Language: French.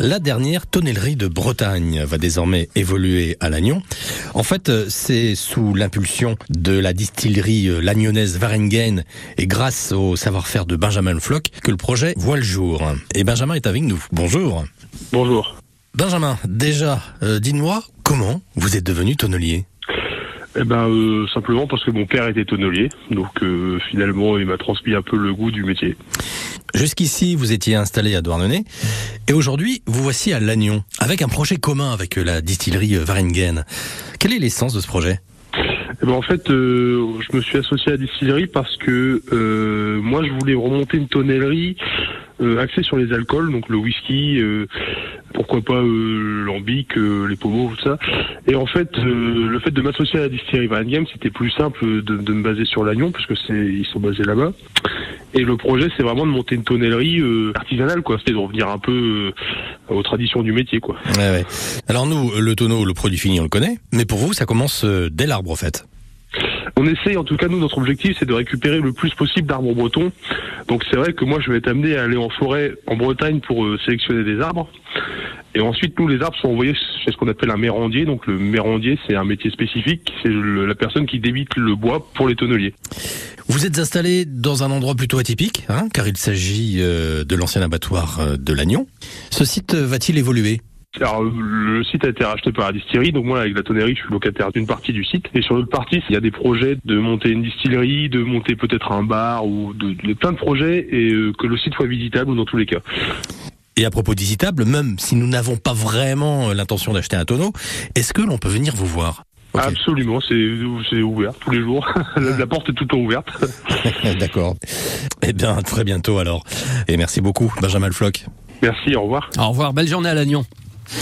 La dernière tonnellerie de Bretagne va désormais évoluer à Lannion. En fait, euh, c'est sous l'impulsion de la distillerie euh, lagnonnaise Varengen et grâce au savoir-faire de Benjamin Floch que le projet voit le jour. Et Benjamin est avec nous. Bonjour. Bonjour. Benjamin, déjà, euh, dis-moi comment vous êtes devenu tonnelier? Eh ben euh, simplement parce que mon père était tonnelier, donc euh, finalement il m'a transmis un peu le goût du métier. Jusqu'ici, vous étiez installé à Douarnenez et aujourd'hui, vous voici à Lannion avec un projet commun avec la distillerie Varengen. Quelle est l'essence de ce projet? Eh ben en fait, euh, je me suis associé à la distillerie parce que euh, moi je voulais remonter une tonnellerie euh, axée sur les alcools, donc le whisky, euh, pourquoi pas euh, l'ambic, euh, les pommeaux, tout ça. Et en fait, euh, le fait de m'associer à la distillerie Varengen, c'était plus simple de, de me baser sur l'Agnon parce c'est ils sont basés là-bas. Et le projet, c'est vraiment de monter une tonnellerie euh, artisanale, quoi. C'était de revenir un peu euh, aux traditions du métier, quoi. Ouais, ouais. Alors nous, le tonneau, le produit fini, on le connaît, mais pour vous, ça commence euh, dès l'arbre, en fait. On essaye, en tout cas, nous, notre objectif, c'est de récupérer le plus possible d'arbres bretons. Donc c'est vrai que moi, je vais être amené à aller en forêt en Bretagne pour euh, sélectionner des arbres. Et ensuite, nous, les arbres sont envoyés chez ce qu'on appelle un mérandier. Donc le mérandier, c'est un métier spécifique. C'est la personne qui débite le bois pour les tonneliers. Vous êtes installé dans un endroit plutôt atypique, hein, car il s'agit euh, de l'ancien abattoir euh, de Lannion. Ce site euh, va-t-il évoluer? Alors, le site a été racheté par la distillerie, donc moi, avec la tonnerie, je suis locataire d'une partie du site. Et sur l'autre partie, il y a des projets de monter une distillerie, de monter peut-être un bar, ou de, de- plein de projets, et euh, que le site soit visitable dans tous les cas. Et à propos visitable, même si nous n'avons pas vraiment l'intention d'acheter un tonneau, est-ce que l'on peut venir vous voir? Absolument, c'est c'est ouvert tous les jours. la, la porte est tout le temps ouverte. D'accord. Eh bien, à très bientôt alors. Et merci beaucoup, Benjamin Floch. Merci, au revoir. Au revoir, belle journée à Lannion.